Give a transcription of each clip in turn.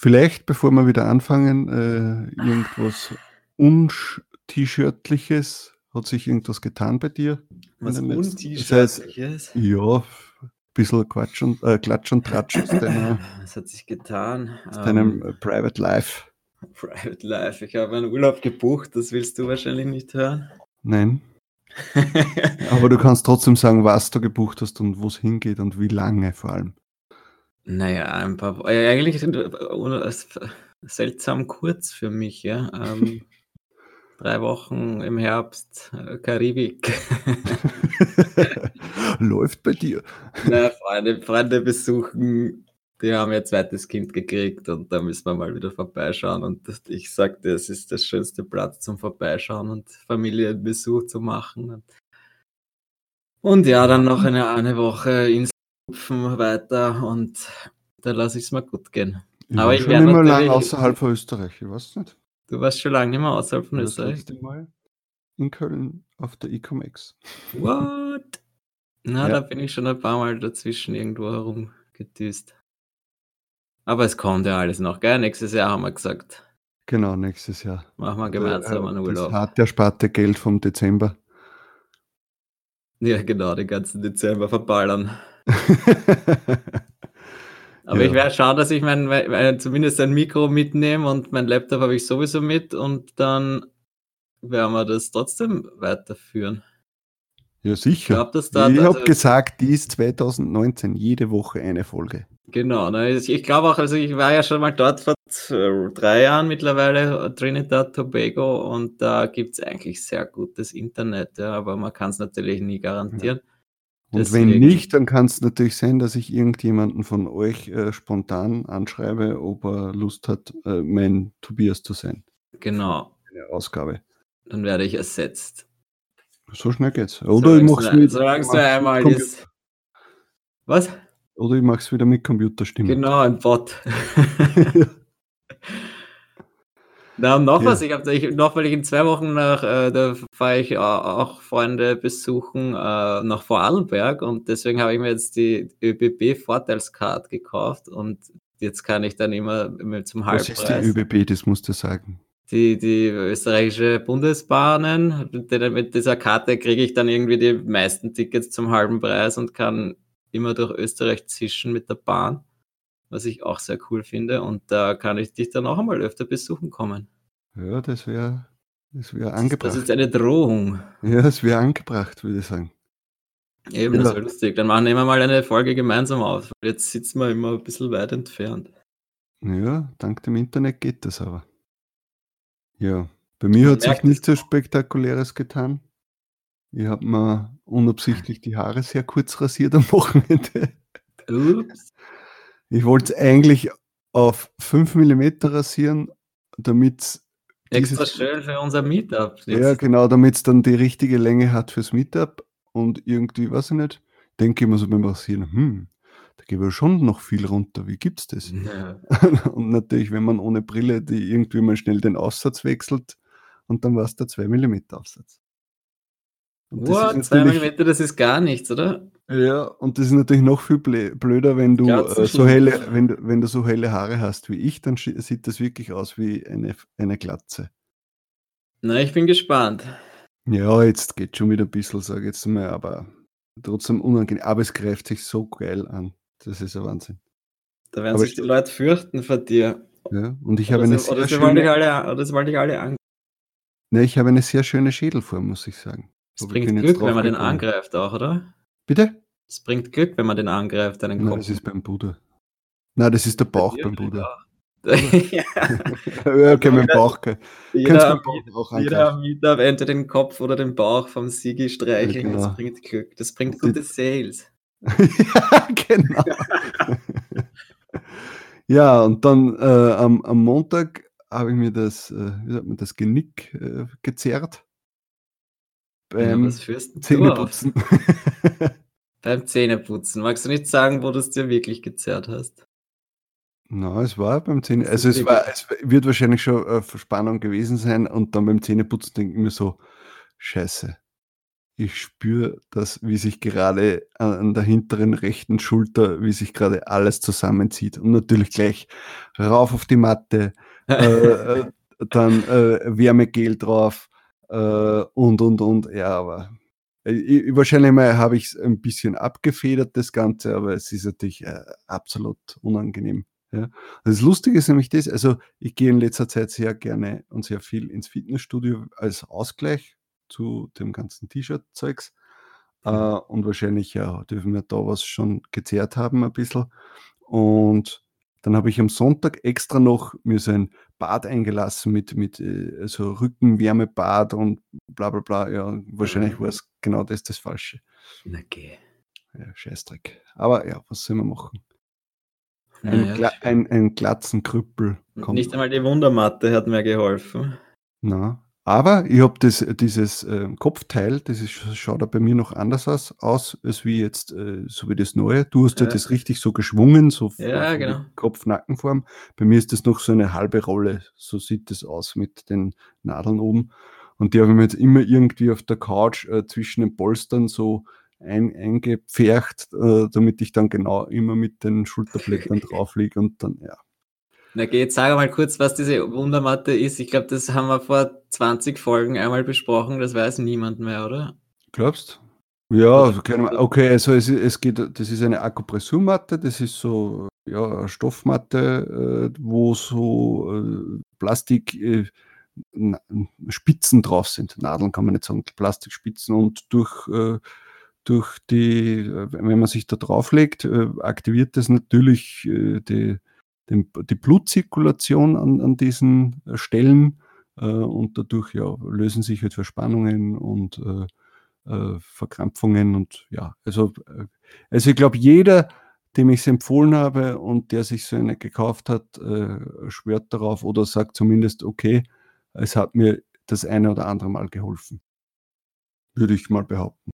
Vielleicht, bevor wir wieder anfangen, äh, irgendwas Un-T-Shirtliches. Hat sich irgendwas getan bei dir? Was Un-T-Shirtliches? Ja, ein bisschen Quatsch und, äh, Klatsch und Tratsch aus deiner, Was hat sich getan? Aus deinem um, ähm, Private Life. Private Life. Ich habe einen Urlaub gebucht, das willst du wahrscheinlich nicht hören. Nein. Aber du kannst trotzdem sagen, was du gebucht hast und wo es hingeht und wie lange vor allem. Naja, ein paar eigentlich sind äh, seltsam kurz für mich, ja. Ähm, 3 Wochen im Herbst, äh, Karibik. Läuft bei dir. Na, Freunde Freunde besuchen, die haben ihr zweites Kind gekriegt und da müssen wir mal wieder vorbeischauen und ich sagte, es ist der schönste Platz zum Vorbeischauen und Familienbesuch zu machen. Und ja, dann noch eine eine Woche ins weiter und da lasse ich es mal gut gehen. Ich Aber ich schon immer lang außerhalb von Österreich, ich weiß nicht. Du warst schon lange nicht mehr außerhalb von das Österreich? Das Mal in Köln auf der Ecomex. What? Na, ja. da bin ich schon ein paar Mal dazwischen irgendwo herumgedüst. Aber es kommt ja alles noch, gell? Nächstes Jahr haben wir gesagt. Genau, nächstes Jahr. Machen wir gemeinsam einen Urlaub. Das hat der sparte Geld vom Dezember. Ja, genau, den ganzen Dezember verballern. Aber ja. ich werde schauen, dass ich mein, zumindest ein Mikro mitnehme und mein Laptop habe ich sowieso mit und dann werden wir das trotzdem weiterführen. Ja, sicher. Ich, ich also, habe gesagt, die ist 2019 jede Woche eine Folge. Genau, ich glaube auch, also ich war ja schon mal dort vor drei Jahren mittlerweile, Trinidad, Tobago, und da gibt es eigentlich sehr gutes Internet, ja, aber man kann es natürlich nie garantieren. Ja. Und Deswegen. wenn nicht, dann kann es natürlich sein, dass ich irgendjemanden von euch äh, spontan anschreibe, ob er Lust hat, äh, mein Tobias zu sein. Genau. Eine Ausgabe. Dann werde ich ersetzt. So schnell geht's. Oder ich mach's mit. Solange du einmal ist. Was? Oder ich mach's wieder mit Computerstimme. Genau, ein Bot. Na, und noch ja. was, ich habe ich, noch, weil ich in zwei Wochen nach, äh, da fahre ich auch Freunde besuchen äh, nach Vorarlberg und deswegen habe ich mir jetzt die ÖBB-Vorteilskarte gekauft und jetzt kann ich dann immer zum Halbpreis. Was ist die ÖBB, das musst du sagen. Die, die österreichische Bundesbahnen, mit dieser Karte kriege ich dann irgendwie die meisten Tickets zum halben Preis und kann immer durch Österreich zischen mit der Bahn was ich auch sehr cool finde. Und da kann ich dich dann auch einmal öfter besuchen kommen. Ja, das wäre das wär angebracht. Das ist eine Drohung. Ja, das wäre angebracht, würde ich sagen. Eben, ja. das wäre lustig. Dann machen wir mal eine Folge gemeinsam auf. Jetzt sitzen wir immer ein bisschen weit entfernt. Ja, dank dem Internet geht das aber. Ja, bei mir hat sich nichts so spektakuläres getan. Ich habe mir unabsichtlich die Haare sehr kurz rasiert am Wochenende. Ups. Ich wollte es eigentlich auf 5 mm rasieren, damit Extra schön für unser Meetup. Jetzt. Ja, genau, damit es dann die richtige Länge hat fürs Meetup. Und irgendwie, weiß ich nicht, denke ich mir so beim Rasieren, hm, da geht wir schon noch viel runter. Wie gibt's das? Ja. und natürlich, wenn man ohne Brille die irgendwie mal schnell den Aufsatz wechselt und dann war es der 2 mm Aufsatz. Wow, 2 mm, das ist gar nichts, oder? Ja, und das ist natürlich noch viel blöder, wenn du, äh, so helle, wenn, du, wenn du so helle Haare hast wie ich, dann sieht das wirklich aus wie eine, eine Glatze. Na, ich bin gespannt. Ja, jetzt geht schon wieder ein bisschen, sage ich jetzt mal, aber trotzdem unangenehm. Aber es greift sich so geil an. Das ist ein Wahnsinn. Da werden aber sich die Leute fürchten vor dir. Ja, und ich oder habe eine sehr oder schöne... Alle, oder das wollen dich alle an. Ne, ich habe eine sehr schöne Schädelform, muss ich sagen. Das bringt Glück, wenn man den angreift auch, oder? Bitte? Es bringt Glück, wenn man den angreift, deinen Kopf. Nein, das ist beim Bruder. Nein, das ist der Bauch beim Bruder. ja. okay, mein Bauch. Jeder, Bauch jeder Meetup entweder den Kopf oder den Bauch vom Sigi streicheln. Ja, genau. Das bringt Glück. Das bringt gute Sales. ja, genau. Ja, und dann äh, am, am Montag habe ich mir das, äh, wie sagt man, das Genick äh, gezerrt. Beim ja, Zähneputzen. beim Zähneputzen. Magst du nicht sagen, wo du es dir wirklich gezerrt hast? Na, es war beim Zähne, also es war, es wird wahrscheinlich schon eine Verspannung gewesen sein und dann beim Zähneputzen denke ich mir so, scheiße, ich spüre das, wie sich gerade an der hinteren rechten Schulter, wie sich gerade alles zusammenzieht. Und natürlich gleich rauf auf die Matte, äh, äh, dann äh, Wärmegel drauf äh, und, und, und. Ja, aber ich, wahrscheinlich mal habe ich es ein bisschen abgefedert, das Ganze, aber es ist natürlich äh, absolut unangenehm. Ja. Das Lustige ist nämlich das, also ich gehe in letzter Zeit sehr gerne und sehr viel ins Fitnessstudio als Ausgleich zu dem ganzen T-Shirt-Zeugs. Äh, mhm. und wahrscheinlich ja, dürfen wir da was schon gezehrt haben ein bisschen. Und dann habe ich am Sonntag extra noch mir so ein Bad eingelassen mit, mit äh, so Rückenwärmebad und bla bla bla. Ja, wahrscheinlich mhm. war es genau das das Falsche. Okay. Ja, Scheißdreck. Aber ja, was soll man machen? Ein, ja, Gla ein, ein Glatzenkrüppel. Kommt. Nicht einmal die Wundermatte hat mir geholfen. Na, aber ich habe das, dieses äh, Kopfteil, das ist, schaut bei mir noch anders aus, aus als wie jetzt, äh, so wie das neue. Du hast ja, ja das richtig so geschwungen, so ja, genau. Kopf-Nackenform. Bei mir ist das noch so eine halbe Rolle. So sieht das aus mit den Nadeln oben. Und die habe ich mir jetzt immer irgendwie auf der Couch äh, zwischen den Polstern so ein, eingepfercht, äh, damit ich dann genau immer mit den Schulterblättern drauf liege und dann, ja, na geh, jetzt sag mal kurz, was diese Wundermatte ist. Ich glaube, das haben wir vor 20 Folgen einmal besprochen. Das weiß niemand mehr, oder? Glaubst Ja, okay, also es, es geht, das ist eine Akupressurmatte, das ist so ja, eine Stoffmatte, äh, wo so äh, Plastik äh, Spitzen drauf sind. Nadeln kann man nicht sagen, Plastikspitzen und durch, äh, durch die, wenn man sich da drauflegt, äh, aktiviert das natürlich die den, die Blutzirkulation an, an diesen äh, Stellen äh, und dadurch ja, lösen sich halt Verspannungen und äh, äh, Verkrampfungen und ja, also, äh, also ich glaube, jeder, dem ich es empfohlen habe und der sich so eine gekauft hat, äh, schwört darauf oder sagt zumindest, okay, es hat mir das eine oder andere Mal geholfen. Würde ich mal behaupten.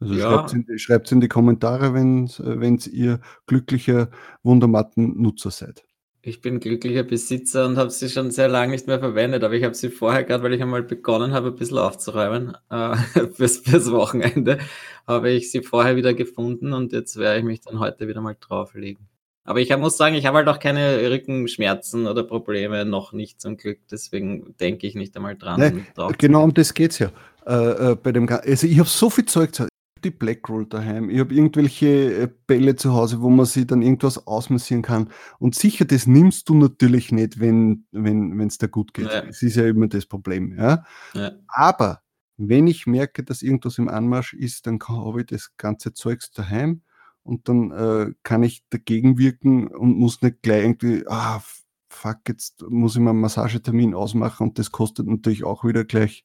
Also ja. schreibt es in, in, die Kommentare, wenn ihr glücklicher Wundermatten-Nutzer seid. Ich bin glücklicher Besitzer und habe sie schon sehr lange nicht mehr verwendet, aber ich habe sie vorher, gerade weil ich einmal begonnen habe, ein bisschen aufzuräumen äh, fürs, fürs Wochenende, habe ich sie vorher wieder gefunden und jetzt werde ich mich dann heute wieder mal drauflegen. Aber ich muss sagen, ich habe halt auch keine Rückenschmerzen oder Probleme, noch nicht zum Glück. Deswegen denke ich nicht einmal dran. Nee, genau um das geht es ja. Äh, äh, bei dem, also ich habe so viel Zeug die Blackroll daheim. Ich habe irgendwelche äh, Bälle zu Hause, wo man sich dann irgendwas ausmassieren kann. Und sicher, das nimmst du natürlich nicht, wenn es wenn, dir gut geht. Ja. Das ist ja immer das Problem. Ja? ja? Aber wenn ich merke, dass irgendwas im Anmarsch ist, dann habe ich das ganze Zeugs daheim und dann äh, kann ich dagegen wirken und muss nicht gleich irgendwie, ah, fuck, jetzt muss ich mal einen Massagetermin ausmachen und das kostet natürlich auch wieder gleich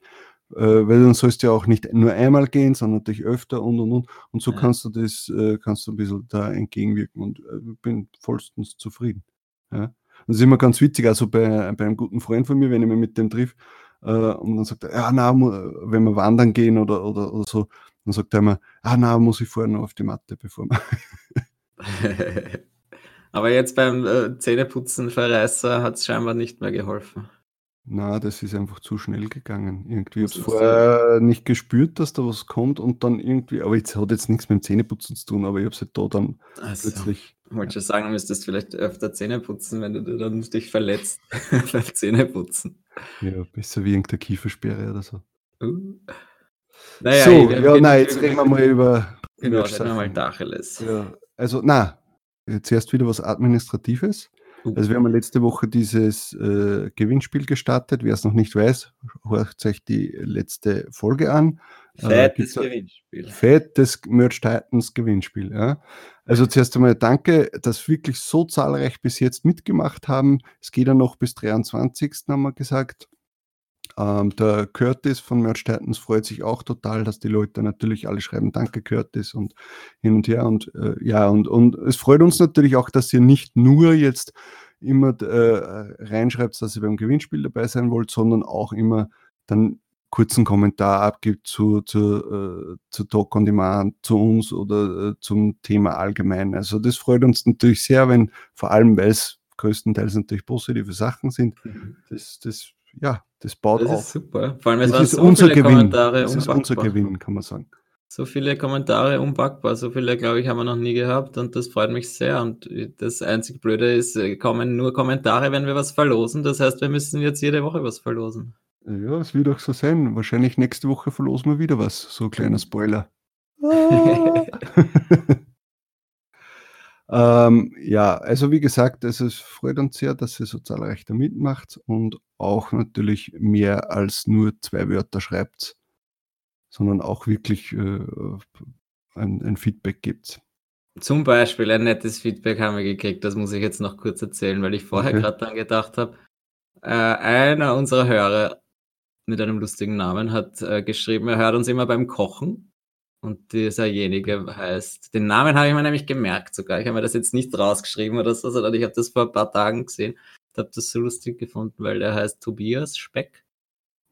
äh, weil dann sollst du ja auch nicht nur einmal gehen, sondern natürlich öfter und und und. Und so ja. kannst du das, äh, kannst du ein bisschen da entgegenwirken und äh, bin vollstens zufrieden. Ja. Das ist immer ganz witzig, also bei, bei einem guten Freund von mir, wenn ich mich mit dem triff, äh, und dann sagt er, ja, na, wenn wir wandern gehen oder, oder, oder so, dann sagt er immer, ah, na, muss ich vorher noch auf die Matte, bevor wir. Aber jetzt beim äh, Zähneputzen Verreißer hat es scheinbar nicht mehr geholfen. Na, das ist einfach zu schnell gegangen. Irgendwie habe ich vorher nicht gespürt, dass da was kommt und dann irgendwie, aber es hat jetzt nichts mit dem Zähneputzen zu tun, aber ich habe es halt da dann also, plötzlich. Ich wollte schon sagen, du müsstest vielleicht öfter Zähne putzen, wenn du dann dich verletzt beim Zähneputzen. Ja, besser wie irgendeine Kiefersperre oder so. Uh. Naja, so, ja, nein, jetzt reden wir mal über. Genau, reden wir mal Dacheles. Ja, also, na, zuerst wieder was Administratives. Also wir haben letzte Woche dieses äh, Gewinnspiel gestartet. Wer es noch nicht weiß, hört euch die letzte Folge an. Äh, fettes äh, Gewinnspiel. Fettes Merch Titans Gewinnspiel. Ja. Also zuerst einmal danke, dass wirklich so zahlreich bis jetzt mitgemacht haben. Es geht ja noch bis 23. haben wir gesagt. Ähm, der Curtis von Merch Titans freut sich auch total, dass die Leute natürlich alle schreiben, danke Curtis und hin und her. Und äh, ja, und, und es freut uns natürlich auch, dass ihr nicht nur jetzt immer äh, reinschreibt, dass ihr beim Gewinnspiel dabei sein wollt, sondern auch immer dann kurzen Kommentar abgibt zu, zu, äh, zu Talk on Demand, zu uns oder äh, zum Thema allgemein. Also das freut uns natürlich sehr, wenn vor allem, weil es größtenteils natürlich positive Sachen sind, mhm. das, das, ja, das baut das auf. Das ist super. Vor allem, es das waren ist so unser viele Gewinn. Kommentare Das ist unser Gewinn, kann man sagen. So viele Kommentare unpackbar, so viele, glaube ich, haben wir noch nie gehabt und das freut mich sehr. Und das einzig Blöde ist, äh, kommen nur Kommentare, wenn wir was verlosen. Das heißt, wir müssen jetzt jede Woche was verlosen. Ja, es wird auch so sein. Wahrscheinlich nächste Woche verlosen wir wieder was. So ein kleiner Spoiler. ähm, ja, also wie gesagt, es ist, freut uns sehr, dass ihr so zahlreich da mitmacht und auch natürlich mehr als nur zwei Wörter schreibt, sondern auch wirklich äh, ein, ein Feedback gibt. Zum Beispiel ein nettes Feedback haben wir gekriegt, das muss ich jetzt noch kurz erzählen, weil ich vorher Okay. gerade dran gedacht habe. Äh, einer unserer Hörer mit einem lustigen Namen hat äh, geschrieben, er hört uns immer beim Kochen. Und dieserjenige heißt, den Namen habe ich mir nämlich gemerkt sogar. Ich habe mir das jetzt nicht rausgeschrieben oder so, sondern ich habe das vor ein paar Tagen gesehen. Ich habe das so lustig gefunden, weil der heißt Tobias Speck.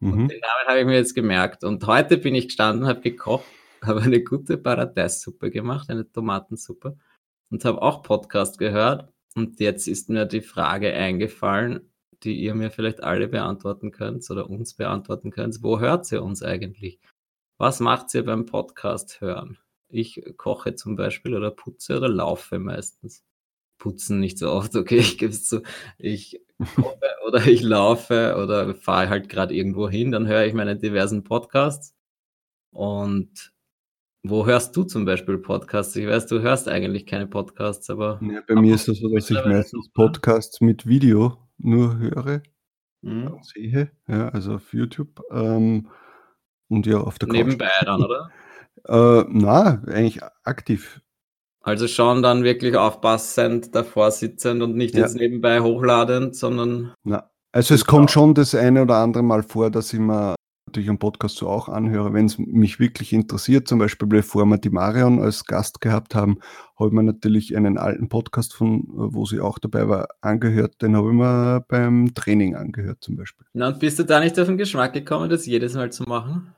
Und Mhm. den Namen habe ich mir jetzt gemerkt. Und heute bin ich gestanden, habe gekocht, habe eine gute Paradeissuppe gemacht, eine Tomatensuppe und habe auch Podcast gehört. Und jetzt ist mir die Frage eingefallen, die ihr mir vielleicht alle beantworten könnt oder uns beantworten könnt. Wo hört ihr uns eigentlich? Was macht ihr beim Podcast hören? Ich koche zum Beispiel oder putze oder laufe meistens. Putzen nicht so oft, okay, ich gebe es zu. Ich koche oder ich laufe oder fahre halt gerade irgendwo hin, dann höre ich meine diversen Podcasts. Und wo hörst du zum Beispiel Podcasts? Ich weiß, du hörst eigentlich keine Podcasts, aber Ja, bei mir ist es so, dass ich meistens super. Podcasts mit Video nur höre, hm, sehe, ja, also auf YouTube ähm, und ja auf der Couch. nebenbei dann, oder? Äh, na, eigentlich aktiv. Also schon dann wirklich aufpassend davor sitzend und nicht Ja. jetzt nebenbei hochladend, sondern Na, also es kommt schon das eine oder andere Mal vor, dass ich mir natürlich einen Podcast so auch anhöre, wenn es mich wirklich interessiert. Zum Beispiel, bevor wir die Marion als Gast gehabt haben, habe ich mir natürlich einen alten Podcast von, äh, wo sie auch dabei war, angehört. Den habe ich mir beim Training angehört zum Beispiel. Na, und bist du da nicht auf den Geschmack gekommen, das jedes Mal zu machen?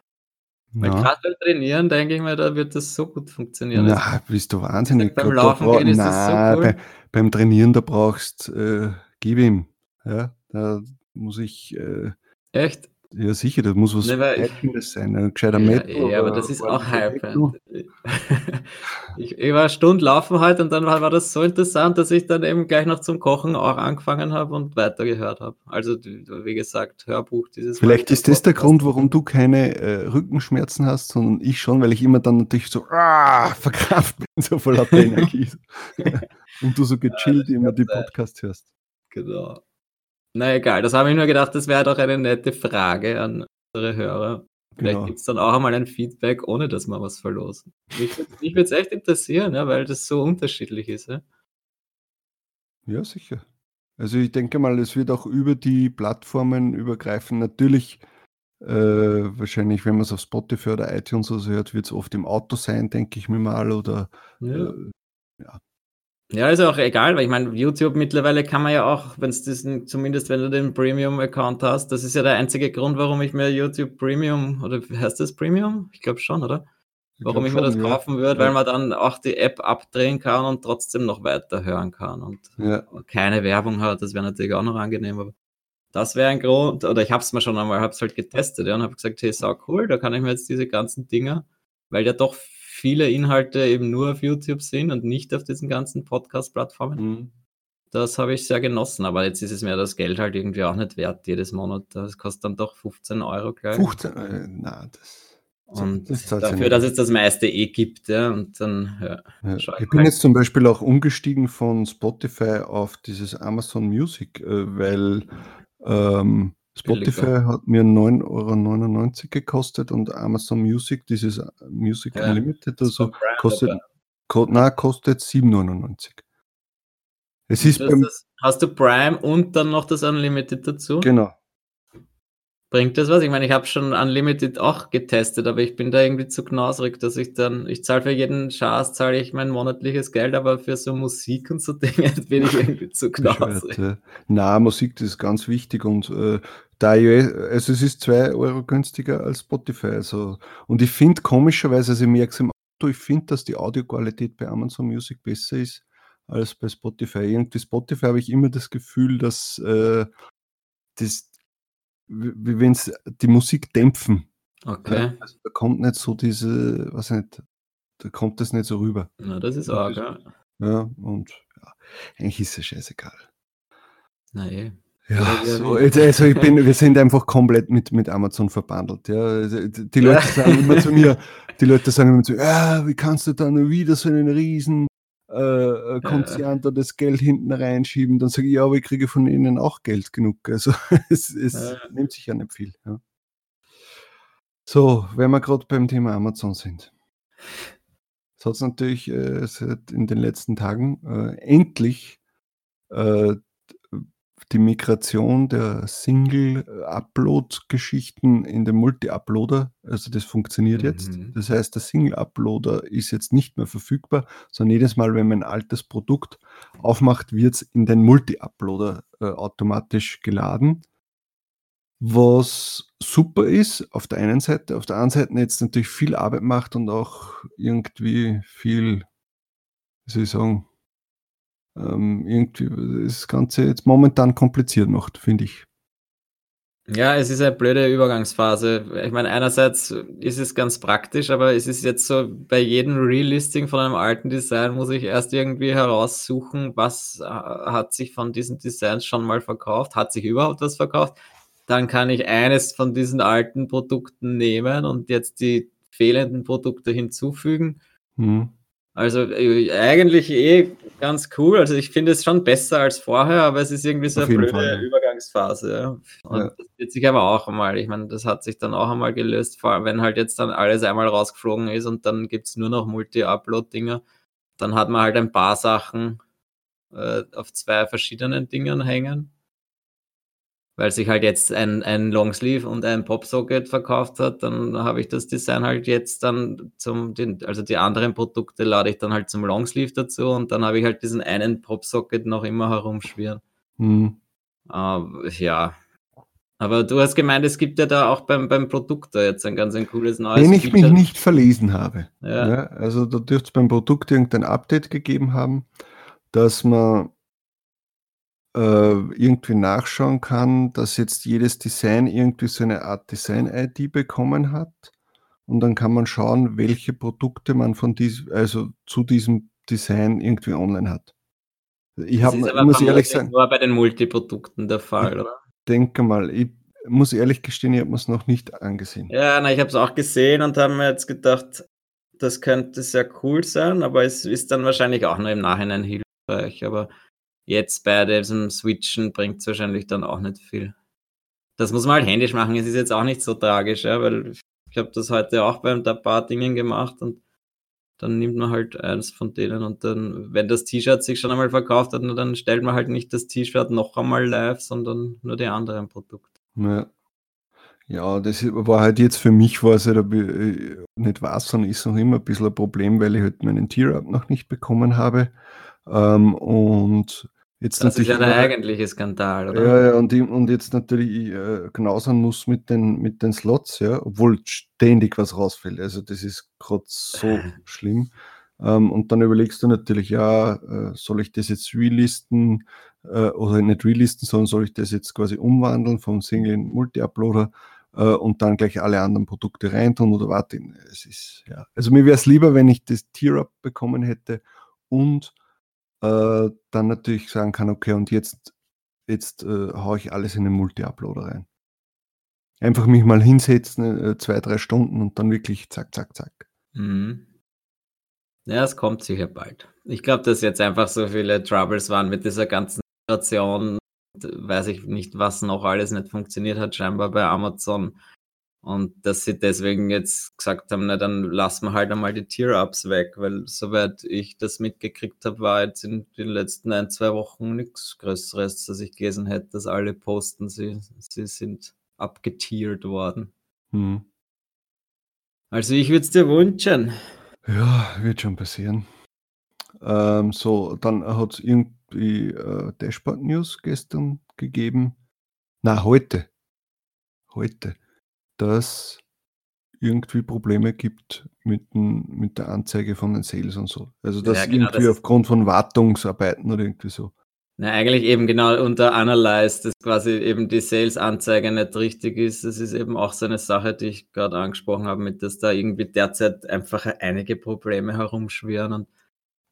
Weil Na, gerade beim Trainieren denke ich mir, da wird das so gut funktionieren. Also, na bist du wahnsinnig. Beim Laufen gehen ist das so cool. bei, beim Trainieren, da brauchst, äh, gib ihm. Ja, da muss ich, äh, echt? Ja sicher, da muss was Ne, Hypendes sein. Ein gescheiter Ja, Metal eh, aber das ist auch Hype. Ich, ich war eine Stunde laufen heute und dann war, war das so interessant, dass ich dann eben gleich noch zum Kochen auch angefangen habe und weitergehört habe. Also, wie gesagt, Hörbuch dieses Vielleicht ist das der Podcast. Grund, warum du keine äh, Rückenschmerzen hast, sondern ich schon, weil ich immer dann natürlich so ah, verkraft bin, so voller Energie. Und du so gechillt immer die sein. Podcasts hörst. Genau. Na egal, das habe ich nur gedacht, das wäre doch eine nette Frage an unsere Hörer. Vielleicht Genau. gibt es dann auch einmal ein Feedback, ohne dass wir was verlosen. Mich, mich würde es echt interessieren, ja, weil das so unterschiedlich ist. Ja? Ja, sicher. Also ich denke mal, es wird auch über die Plattformen übergreifen. Natürlich, äh, wahrscheinlich, wenn man es auf Spotify oder iTunes oder so hört, wird es oft im Auto sein, denke ich mir mal. Oder Ja. äh, Ja, ist auch egal, weil ich meine, YouTube mittlerweile kann man ja auch, wenn es diesen, zumindest wenn du den Premium-Account hast, das ist ja der einzige Grund, warum ich mir YouTube Premium, oder heißt das Premium? Ich glaube schon, oder? Warum glaub ich mir das schon, ja. kaufen würde, Ja. weil man dann auch die App abdrehen kann und trotzdem noch weiter hören kann und Ja. keine Werbung hat, das wäre natürlich auch noch angenehm, aber das wäre ein Grund, oder ich habe es mir schon einmal, habe es halt getestet ja, und habe gesagt, hey, sau cool, da kann ich mir jetzt diese ganzen Dinger, weil ja doch viele Inhalte eben nur auf YouTube sind und nicht auf diesen ganzen Podcast-Plattformen. Mhm. Das habe ich sehr genossen, aber jetzt ist es mir das Geld halt irgendwie auch nicht wert jedes Monat. Das kostet dann doch 15 Euro gleich. 15, äh, na, das, Und das ja dafür, dass es das meiste eh gibt, ja, und dann, ja. Ja. Ich Ich bin jetzt zum Beispiel auch umgestiegen von Spotify auf dieses Amazon Music, äh, weil ähm, Spotify hat mir 9,99 Euro gekostet und Amazon Music, dieses äh, Music Ja, Unlimited oder so, kostet, ko na, kostet 7,99 Es ist Das beim, hast du Prime und dann noch das Unlimited dazu? genau, Bringt das was? Ich meine, ich habe schon Unlimited auch getestet, aber ich bin da irgendwie zu knausrig, dass ich dann, ich zahle für jeden Schatz, zahle ich mein monatliches Geld, aber für so Musik und so Dinge bin ich irgendwie zu knausrig. Ja. Na, Musik, das ist ganz wichtig und äh, da also es ist zwei Euro günstiger als Spotify. Also, und ich finde komischerweise, also ich merke es im Auto, ich finde, dass die Audioqualität bei Amazon Music besser ist als bei Spotify. Irgendwie Spotify habe ich immer das Gefühl, dass äh, das, wie wenn es die Musik dämpfen. Okay. Also da kommt nicht so diese, was nicht, da kommt das nicht so rüber. Na, das ist arg, ja. Ja, und ja, eigentlich ist es scheißegal. Na eh. Ja, so, also ich bin, wir sind einfach komplett mit, mit Amazon verbandelt. Ja. Also, die Leute sagen immer zu mir, die Leute sagen immer zu mir, ja, wie kannst du dann wieder so einen riesen äh, äh Konzern da das Geld hinten reinschieben? Dann sage ich, ja, aber ich kriege von ihnen auch Geld genug. Also es, es nimmt sich ja nicht viel. Ja. So, wenn wir gerade beim Thema Amazon sind. Es hat natürlich äh, in den letzten Tagen äh, endlich äh, die Migration der Single-Upload-Geschichten in den Multi-Uploader, also das funktioniert mhm. jetzt. Das heißt, der Single-Uploader ist jetzt nicht mehr verfügbar, sondern jedes Mal, wenn man ein altes Produkt aufmacht, wird es in den Multi-Uploader äh, automatisch geladen. Was super ist, auf der einen Seite, auf der anderen Seite jetzt natürlich viel Arbeit macht und auch irgendwie viel, wie soll ich sagen, ähm, irgendwie das Ganze jetzt momentan kompliziert macht, finde ich. Ja, es ist eine blöde Übergangsphase. Ich meine, einerseits ist es ganz praktisch, aber es ist jetzt so, bei jedem Relisting von einem alten Design muss ich erst irgendwie heraussuchen, was äh, hat sich von diesen Designs schon mal verkauft, hat sich überhaupt was verkauft. Dann kann ich eines von diesen alten Produkten nehmen und jetzt die fehlenden Produkte hinzufügen. Hm. Also äh, eigentlich eh ganz cool. Also ich finde es schon besser als vorher, aber es ist irgendwie so eine blöde Fall, ja. Übergangsphase. Ja. Und ja. das wird sich aber auch einmal, ich meine, das hat sich dann auch einmal gelöst, vor allem wenn halt jetzt dann alles einmal rausgeflogen ist und dann gibt es nur noch Multi-Upload-Dinger, dann hat man halt ein paar Sachen äh, auf zwei verschiedenen Dingen hängen weil sich halt jetzt ein, ein Longsleeve und ein Popsocket verkauft hat, dann habe ich das Design halt jetzt dann zum, den, also die anderen Produkte lade ich dann halt zum Longsleeve dazu und dann habe ich halt diesen einen Popsocket noch immer herumschwirren. Hm. Uh, ja. Aber du hast gemeint, es gibt ja da auch beim, beim Produkt da jetzt ein ganz ein cooles neues Wenn ich mich nicht verlesen habe. Ja. ja also da dürfte es beim Produkt irgendein Update gegeben haben, dass man irgendwie nachschauen kann, dass jetzt jedes Design irgendwie so eine Art Design-ID bekommen hat. Und dann kann man schauen, welche Produkte man von diesem, also zu diesem Design irgendwie online hat. Ich habe, muss ehrlich sagen, nur bei den Multiprodukten der Fall, oder? Denke mal, ich muss ehrlich gestehen, ich habe es noch nicht angesehen. Ja, na, ich habe es auch gesehen und habe mir jetzt gedacht, das könnte sehr cool sein, aber es ist dann wahrscheinlich auch nur im Nachhinein hilfreich. Aber jetzt bei diesem Switchen bringt es wahrscheinlich dann auch nicht viel. Das muss man halt händisch machen. Es ist jetzt auch nicht so tragisch, ja, weil ich habe das heute auch bei ein paar Dingen gemacht und dann nimmt man halt eins von denen und dann, wenn das T-Shirt sich schon einmal verkauft hat, dann stellt man halt nicht das T-Shirt noch einmal live, sondern nur die anderen Produkte. Ja. Ja, das war halt jetzt für mich, war es halt äh, nicht was, sondern ist noch immer ein bisschen ein Problem, weil ich halt meinen Tier-Up noch nicht bekommen habe. Ähm, und Jetzt das ist ja der eigentliche Skandal, oder? Ja, ja und, und jetzt natürlich äh, knausern muss mit den, mit den Slots, ja, obwohl ständig was rausfällt. Also das ist gerade so schlimm. Ähm, und dann überlegst du natürlich, ja, äh, soll ich das jetzt relisten äh, oder nicht relisten, sondern soll ich das jetzt quasi umwandeln vom Single in Multi-Uploader äh, und dann gleich alle anderen Produkte reintun oder warte. Es ist, ja. Also mir wäre es lieber, wenn ich das Tier-Up bekommen hätte und äh, dann natürlich sagen kann, okay, und jetzt, jetzt äh, haue ich alles in den Multi-Uploader rein. Einfach mich mal hinsetzen, äh, zwei, drei Stunden und dann wirklich zack, zack, zack. Mhm. Ja, es kommt sicher bald. Ich glaube, dass jetzt einfach so viele Troubles waren mit dieser ganzen Situation. Weiß ich nicht, was noch alles nicht funktioniert hat, scheinbar bei Amazon. Und dass sie deswegen jetzt gesagt haben, na dann lassen wir halt einmal die Tier-Ups weg, weil soweit ich das mitgekriegt habe, war jetzt in den letzten ein, zwei Wochen nichts Größeres, dass ich gelesen hätte, dass alle posten, sie, sie sind abgetiert worden. Hm. Also ich würde es dir wünschen. Ja, wird schon passieren. Ähm, so, dann hat es irgendwie äh, Dashboard News gestern gegeben. Na, heute. Heute. Dass irgendwie Probleme gibt mit, mit der Anzeige von den Sales und so. Also dass ja, genau, irgendwie das aufgrund von Wartungsarbeiten oder irgendwie so. Na, eigentlich eben genau unter Analyze, dass quasi eben die Sales-Anzeige nicht richtig ist. Das ist eben auch so eine Sache, die ich gerade angesprochen habe, mit dass da irgendwie derzeit einfach einige Probleme herumschwirren. Und,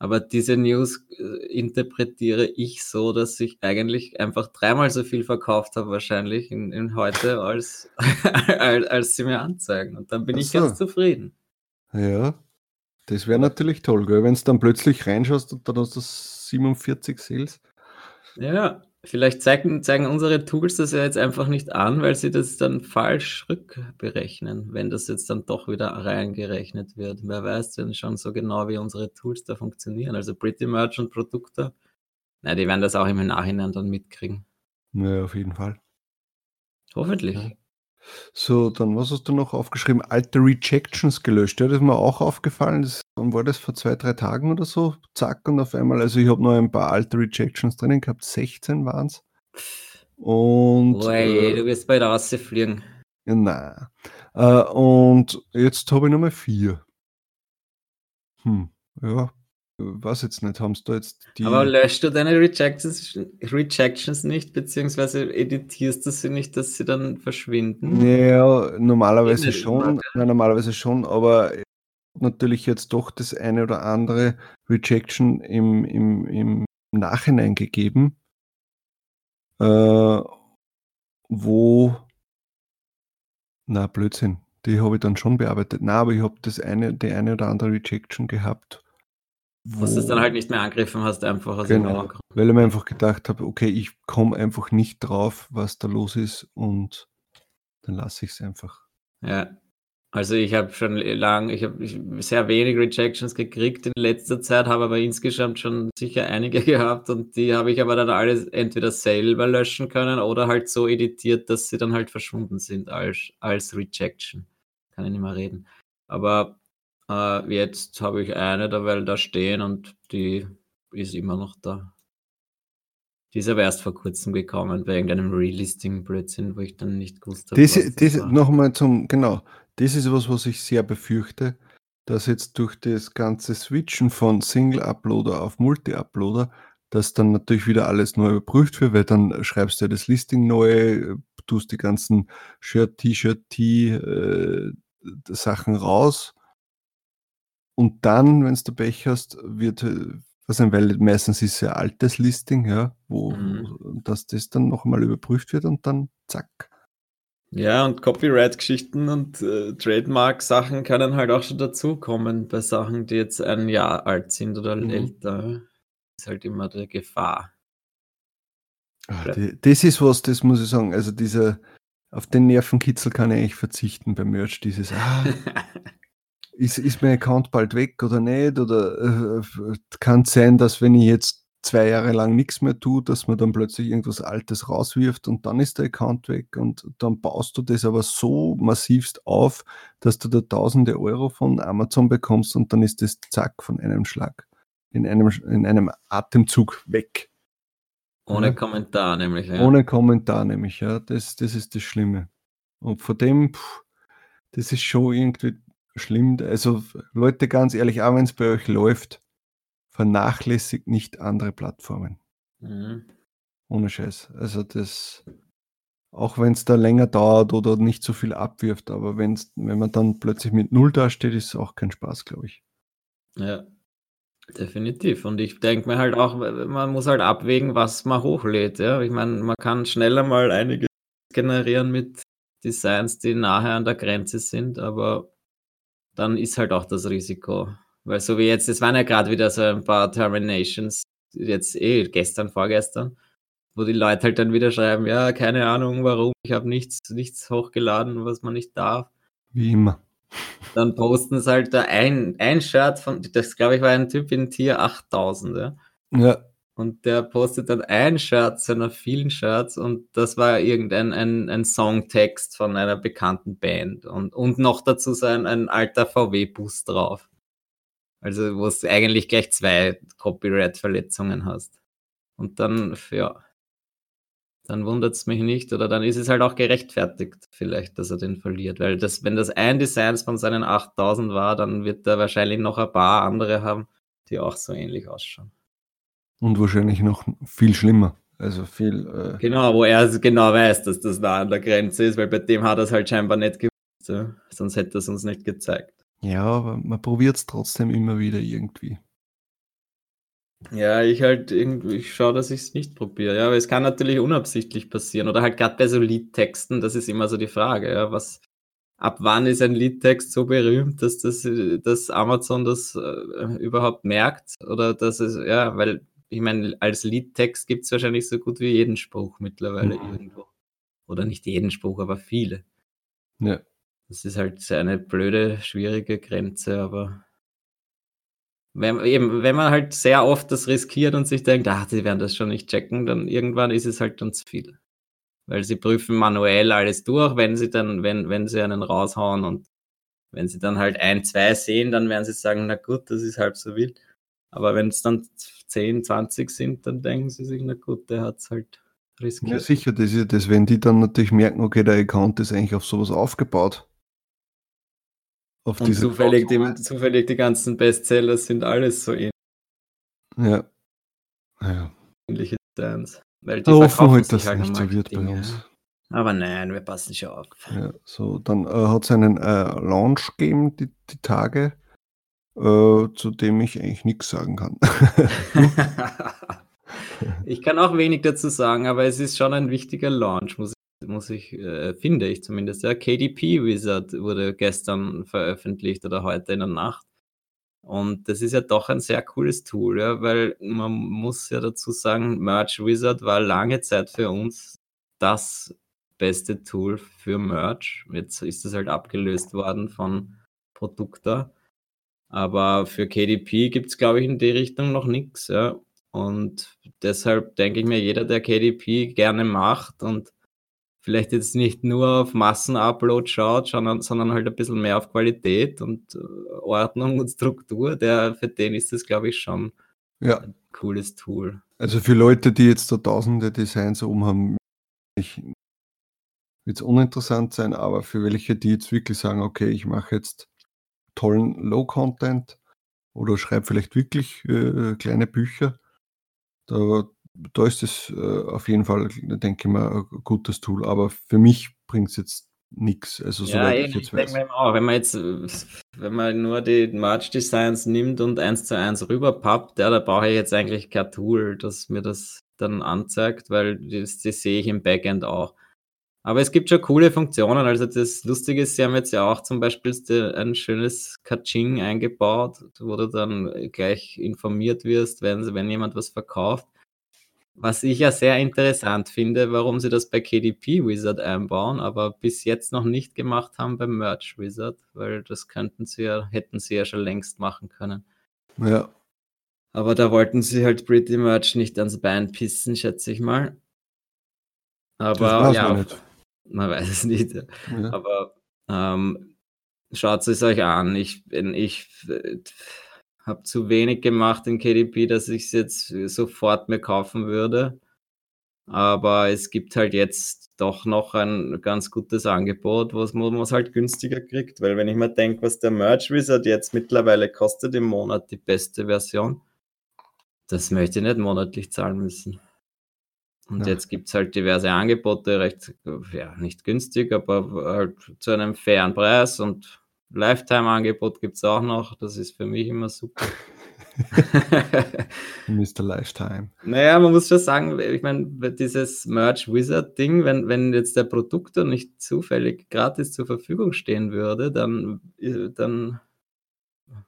aber diese News äh, interpretiere ich so, dass ich eigentlich einfach dreimal so viel verkauft habe, wahrscheinlich in, in heute, als, als, als, sie mir anzeigen. Und dann bin Ach ich ganz zufrieden. Ja, das wäre natürlich toll, wenn es dann plötzlich reinschaust und dann hast du 47 Sales. Ja, vielleicht zeigen, zeigen unsere Tools das ja jetzt einfach nicht an, weil sie das dann falsch rückberechnen, wenn das jetzt dann doch wieder reingerechnet wird. Wer weiß denn schon so genau, wie unsere Tools da funktionieren. Also Pretty Merch und Produkte, na, die werden das auch im Nachhinein dann mitkriegen. Ja, auf jeden Fall. Hoffentlich. So, dann was hast du noch aufgeschrieben? Alte Rejections gelöscht. Ja, das ist mir auch aufgefallen. Das, wann war das vor zwei, drei Tagen oder so? Zack, und auf einmal, also ich habe noch ein paar alte Rejections drinnen gehabt, 16 waren es. Und. Ey, äh, du wirst bald rausfliegen. Ja, nein. Äh, und jetzt habe ich nochmal vier. Hm, ja, weiß jetzt nicht, haben da jetzt die. Aber löscht du deine Rejections, Rejections nicht, beziehungsweise editierst du sie nicht, dass sie dann verschwinden? Ja, normalerweise schon. Ja, normalerweise schon, aber natürlich jetzt doch das eine oder andere Rejection im, im, im Nachhinein gegeben, äh, wo. Na, Blödsinn. Die habe ich dann schon bearbeitet. Na, aber ich habe das eine, die eine oder andere Rejection gehabt, was du es dann halt nicht mehr angegriffen hast, einfach aus genau, Weil ich mir einfach gedacht habe, okay, ich komme einfach nicht drauf, was da los ist und dann lasse ich es einfach. Ja, also ich habe schon lange, ich habe sehr wenig Rejections gekriegt in letzter Zeit, habe aber insgesamt schon sicher einige gehabt und die habe ich aber dann alles entweder selber löschen können oder halt so editiert, dass sie dann halt verschwunden sind als, als Rejection. Kann ich nicht mehr reden. Aber äh, jetzt habe ich eine der Wälder stehen und die ist immer noch da. Die ist aber erst vor kurzem gekommen, wegen einem Relisting-Blödsinn, wo ich dann nicht gewusst habe. Das, das nochmal zum, genau, das ist was, was ich sehr befürchte, dass jetzt durch das ganze Switchen von Single-Uploader auf Multi-Uploader, dass dann natürlich wieder alles neu überprüft wird, weil dann schreibst du ja das Listing neu, tust die ganzen Shirt, T-Shirt, T-Sachen äh, raus und dann, wenn du Pech hast, wird, äh, was ein, weil meistens ist es ja altes Listing, ja, wo, mhm. dass das dann nochmal überprüft wird und dann zack. Ja, und Copyright-Geschichten und äh, Trademark-Sachen können halt auch schon dazukommen bei Sachen, die jetzt ein Jahr alt sind oder mhm. älter. Ist halt immer die Gefahr. Ach, die, das ist was, das muss ich sagen. Also dieser, auf den Nervenkitzel kann ich eigentlich verzichten beim Merch. Dieses, ah, ist, ist mein Account bald weg oder nicht? Oder äh, kann es sein, dass wenn ich jetzt zwei Jahre lang nichts mehr tue, dass man dann plötzlich irgendwas Altes rauswirft und dann ist der Account weg und dann baust du das aber so massivst auf, dass du da tausende Euro von Amazon bekommst und dann ist das zack von einem Schlag, in einem, in einem Atemzug weg. Ohne ja? Kommentar nämlich. Ja. Ohne Kommentar nämlich, ja. Das, das ist das Schlimme. Und vor dem, pff, das ist schon irgendwie schlimm. Also Leute, ganz ehrlich, auch wenn es bei euch läuft, vernachlässigt nicht andere Plattformen. Mhm. Ohne Scheiß. Also das, auch wenn es da länger dauert oder nicht so viel abwirft, aber wenn's, wenn man dann plötzlich mit Null dasteht, ist es auch kein Spaß, glaube ich. Ja, definitiv. Und ich denke mir halt auch, man muss halt abwägen, was man hochlädt. Ja? Ich meine, man kann schneller mal einige generieren mit Designs, die nahe an der Grenze sind, aber dann ist halt auch das Risiko. Weil so wie jetzt, es waren ja gerade wieder so ein paar Terminations, jetzt eh gestern, vorgestern, wo die Leute halt dann wieder schreiben, ja, keine Ahnung warum, ich habe nichts, nichts hochgeladen, was man nicht darf. Wie immer. Dann posten sie halt da ein, ein Shirt von, das glaube ich war ein Typ in Tier 8000, ja. Ja. Und der postet dann ein Shirt seiner vielen Shirts und das war irgendein ein, ein Songtext von einer bekannten Band und, und noch dazu so ein, ein alter VW-Bus drauf. Also wo es eigentlich gleich zwei Copyright-Verletzungen hast. Und dann, ja, dann wundert es mich nicht oder dann ist es halt auch gerechtfertigt vielleicht, dass er den verliert, weil das, wenn das ein Design von seinen 8000 war, dann wird er wahrscheinlich noch ein paar andere haben, die auch so ähnlich ausschauen. Und wahrscheinlich noch viel schlimmer. Also viel. Äh genau, wo er genau weiß, dass das da an der Grenze ist, weil bei dem hat er es halt scheinbar nicht gewusst. Ja? Sonst hätte er es uns nicht gezeigt. Ja, aber man probiert es trotzdem immer wieder irgendwie. Ja, ich halt irgendwie, ich schaue, dass ich es nicht probiere. Ja, aber es kann natürlich unabsichtlich passieren. Oder halt gerade bei so Liedtexten, das ist immer so die Frage, ja, was, ab wann ist ein Liedtext so berühmt, dass das, dass Amazon das äh, überhaupt merkt? Oder dass es, ja, weil ich meine, als Liedtext gibt es wahrscheinlich so gut wie jeden Spruch mittlerweile mhm. irgendwo. Oder nicht jeden Spruch, aber viele. Ja. Das ist halt eine blöde, schwierige Grenze, aber wenn, eben, wenn man halt sehr oft das riskiert und sich denkt, ach, die werden das schon nicht checken, dann irgendwann ist es halt dann zu viel. Weil sie prüfen manuell alles durch, wenn sie dann, wenn, wenn sie einen raushauen und wenn sie dann halt ein, zwei sehen, dann werden sie sagen, na gut, das ist halb so wild. Aber wenn es dann 10, 20 sind, dann denken sie sich, na gut, der hat es halt riskiert. Ja, sicher, das ist das, wenn die dann natürlich merken, okay, der Account ist eigentlich auf sowas aufgebaut. Auf Und zufällig die, zufällig die ganzen Bestseller sind alles so ähnlich. Ja. ja. Ähnliche Designs. Weil die da hoffen halt, dass halt nicht so wird bei uns. Aber nein, wir passen schon auf. Ja, so, dann äh, hat es einen äh, Launch gegeben, die, die Tage, äh, zu dem ich eigentlich nichts sagen kann. ich kann auch wenig dazu sagen, aber es ist schon ein wichtiger Launch, muss muss ich, äh, finde ich zumindest. Ja, KDP Wizard wurde gestern veröffentlicht oder heute in der Nacht. Und das ist ja doch ein sehr cooles Tool, ja, weil man muss ja dazu sagen, Merch Wizard war lange Zeit für uns das beste Tool für Merch. Jetzt ist es halt abgelöst worden von Produkta. Aber für KDP gibt es, glaube ich, in die Richtung noch nichts. Ja. Und deshalb denke ich mir, jeder, der KDP gerne macht und vielleicht jetzt nicht nur auf Massenupload schaut, sondern, sondern halt ein bisschen mehr auf Qualität und äh, Ordnung und Struktur, der, für den ist das, glaube ich, schon ja. ein cooles Tool. Also für Leute, die jetzt da tausende Designs oben haben, wird es uninteressant sein, aber für welche, die jetzt wirklich sagen, okay, ich mache jetzt tollen Low-Content oder schreibe vielleicht wirklich äh, kleine Bücher, da da ist es äh, auf jeden Fall, denke ich mal, ein gutes Tool. Aber für mich bringt es jetzt nichts. Also ja, soweit ich jetzt weiß. Auch, wenn man jetzt, wenn man nur die March Designs nimmt und eins zu eins rüberpappt, ja, da brauche ich jetzt eigentlich kein Tool, das mir das dann anzeigt, weil das, das sehe ich im Backend auch. Aber es gibt schon coole Funktionen. Also das Lustige ist, sie haben jetzt ja auch zum Beispiel ein schönes Kaching eingebaut, wo du dann gleich informiert wirst, wenn, wenn jemand was verkauft. Was ich ja sehr interessant finde, warum sie das bei KDP Wizard einbauen, aber bis jetzt noch nicht gemacht haben beim Merch Wizard, weil das könnten sie ja, hätten sie ja schon längst machen können. Ja. Aber da wollten sie halt Pretty Merch nicht ans Bein pissen, schätze ich mal. Aber ja, nicht. Man weiß es nicht. Ja. Aber ähm, schaut es euch an. Ich, ich habe zu wenig gemacht in KDP, dass ich es jetzt sofort mir kaufen würde. Aber es gibt halt jetzt doch noch ein ganz gutes Angebot, was man es halt günstiger kriegt. Weil wenn ich mir denke, was der Merch Wizard jetzt mittlerweile kostet im Monat, die beste Version, das möchte ich nicht monatlich zahlen müssen. Und ja. jetzt gibt es halt diverse Angebote, recht, ja, nicht günstig, aber halt zu einem fairen Preis und Lifetime-Angebot gibt es auch noch. Das ist für mich immer super. Mr. Lifetime. Naja, man muss schon sagen, ich meine, dieses Merch Wizard-Ding, wenn, wenn jetzt der Produktor nicht zufällig gratis zur Verfügung stehen würde, dann, dann,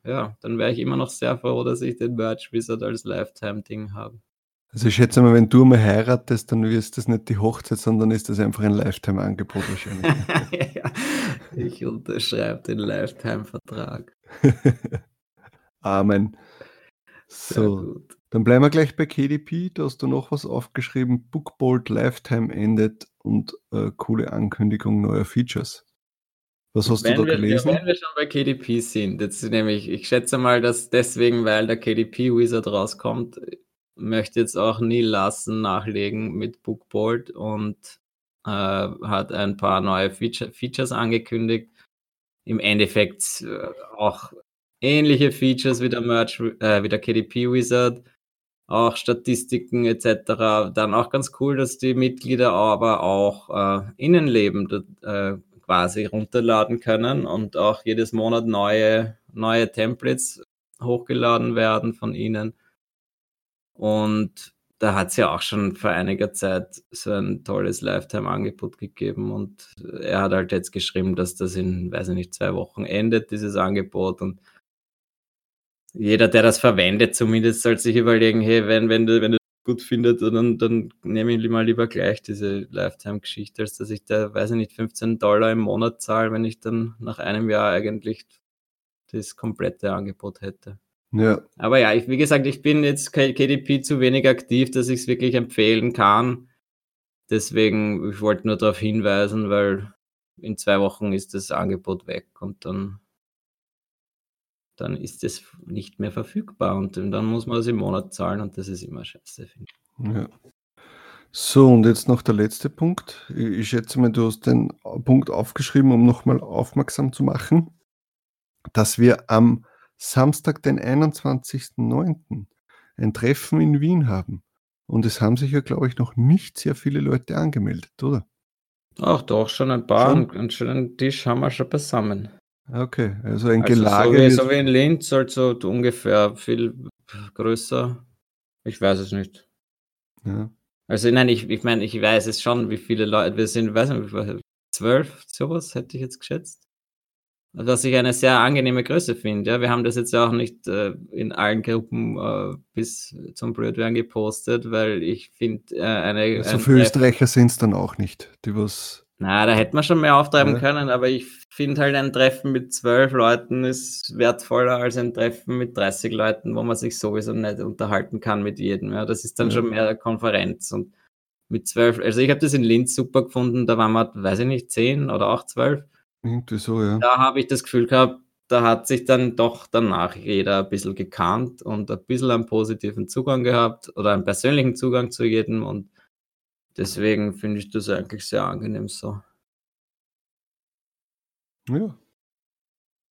ja, dann wäre ich immer noch sehr froh, dass ich den Merch Wizard als Lifetime-Ding habe. Also ich schätze mal, wenn du mal heiratest, dann ist das nicht die Hochzeit, sondern ist das einfach ein Lifetime-Angebot wahrscheinlich. ja, ich unterschreibe den Lifetime-Vertrag. Amen. So, Dann bleiben wir gleich bei KDP. Da hast du noch was aufgeschrieben. Bookbolt Lifetime endet und äh, coole Ankündigung neuer Features. Was hast wenn du da wir, gelesen? wenn wir schon bei KDP sind, jetzt nämlich, ich schätze mal, dass deswegen, weil der KDP Wizard rauskommt, möchte jetzt auch Neil Lassen nachlegen mit Bookbolt und äh, hat ein paar neue Feature, Features angekündigt. Im Endeffekt äh, auch ähnliche Features wie der Merch, äh, wie der KDP Wizard, auch Statistiken etc. Dann auch ganz cool, dass die Mitglieder aber auch äh, Innenleben äh, quasi runterladen können und auch jedes Monat neue, neue Templates hochgeladen werden von ihnen. Und da hat es ja auch schon vor einiger Zeit so ein tolles Lifetime-Angebot gegeben und er hat halt jetzt geschrieben, dass das in, weiß ich nicht, zwei Wochen endet, dieses Angebot und jeder, der das verwendet, zumindest soll sich überlegen, hey, wenn, wenn du, wenn du gut findet, dann, dann nehme ich mal lieber gleich diese Lifetime-Geschichte, als dass ich da, weiß ich nicht, 15 Dollar im Monat zahle, wenn ich dann nach einem Jahr eigentlich das komplette Angebot hätte. Ja. Aber ja, ich, wie gesagt, ich bin jetzt KDP zu wenig aktiv, dass ich es wirklich empfehlen kann. Deswegen, ich wollte nur darauf hinweisen, weil in zwei Wochen ist das Angebot weg und dann, dann ist es nicht mehr verfügbar und dann muss man es im Monat zahlen und das ist immer scheiße, finde ich. Ja. So, und jetzt noch der letzte Punkt. Ich schätze mal, du hast den Punkt aufgeschrieben, um nochmal aufmerksam zu machen, dass wir am Samstag, den 21.09. ein Treffen in Wien haben. Und es haben sich ja, glaube ich, noch nicht sehr viele Leute angemeldet, oder? Ach doch, schon ein paar. Schon? Einen schönen Tisch haben wir schon beisammen. Okay, also ein also Gelage. So wie, so wie in Linz, also ungefähr viel größer. Ich weiß es nicht. Ja. Also nein, ich, ich meine, ich weiß es schon, wie viele Leute wir sind, weiß nicht, zwölf, sowas hätte ich jetzt geschätzt was ich eine sehr angenehme Größe finde. Ja, wir haben das jetzt auch nicht äh, in allen Gruppen äh, bis zum Blödwerden gepostet, weil ich finde äh, eine. So viele Österreicher sind es dann auch nicht, die was. Na, da hätte man schon mehr auftreiben ja. können, aber ich finde halt ein Treffen mit zwölf Leuten ist wertvoller als ein Treffen mit 30 Leuten, wo man sich sowieso nicht unterhalten kann mit jedem. Ja, das ist dann ja. schon mehr eine Konferenz und mit zwölf, also ich habe das in Linz super gefunden, da waren wir, weiß ich nicht, zehn oder auch zwölf irgendwie so, ja. Da habe ich das Gefühl gehabt, da hat sich dann doch danach jeder ein bisschen gekannt und ein bisschen einen positiven Zugang gehabt oder einen persönlichen Zugang zu jedem und deswegen finde ich das eigentlich sehr angenehm so. Ja.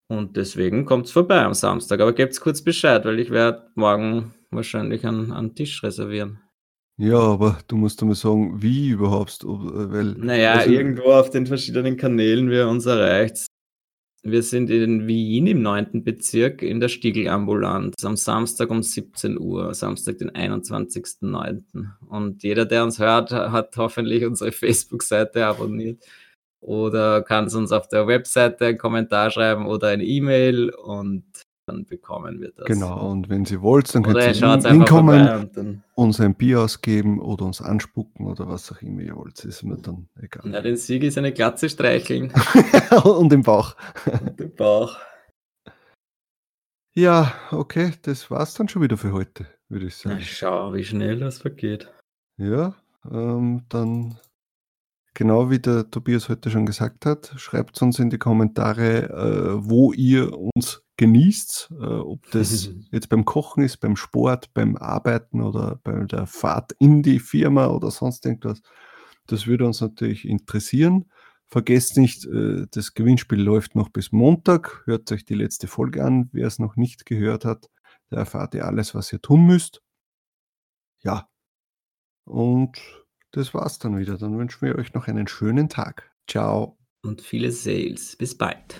Und deswegen kommt es vorbei am Samstag. Aber gebt kurz Bescheid, weil ich werde morgen wahrscheinlich einen, einen Tisch reservieren. Ja, aber du musst einmal sagen, wie überhaupt, äh, weil Naja, also irgendwo auf den verschiedenen Kanälen wir uns erreicht. Wir sind in Wien im 9. Bezirk in der Stiegelambulanz am Samstag um 17 Uhr, Samstag, den 21.09. Und jeder, der uns hört, hat hoffentlich unsere Facebook-Seite abonniert oder kann es uns auf der Webseite einen Kommentar schreiben oder eine E-Mail und dann bekommen wir das. Genau, und wenn Sie wollt, dann könnt ihr hinkommen, und uns ein Bier ausgeben oder uns anspucken oder was auch immer ihr wollt. Ist mir dann egal. Ja, den Sieg ist eine Glatze streicheln. und im Bauch. und im Bauch. Ja, okay, das war's dann schon wieder für heute, würde ich sagen. Na, schau, wie schnell das vergeht. Ja, ähm, dann genau wie der Tobias heute schon gesagt hat, schreibt uns in die Kommentare, äh, wo ihr uns genießt, äh, ob das jetzt beim Kochen ist, beim Sport, beim Arbeiten oder bei der Fahrt in die Firma oder sonst irgendwas. Das würde uns natürlich interessieren. Vergesst nicht, äh, das Gewinnspiel läuft noch bis Montag. Hört euch die letzte Folge an. Wer es noch nicht gehört hat, da erfahrt ihr alles, was ihr tun müsst. Ja. Und das war's dann wieder. Dann wünschen wir euch noch einen schönen Tag. Ciao. Und viele Sales. Bis bald.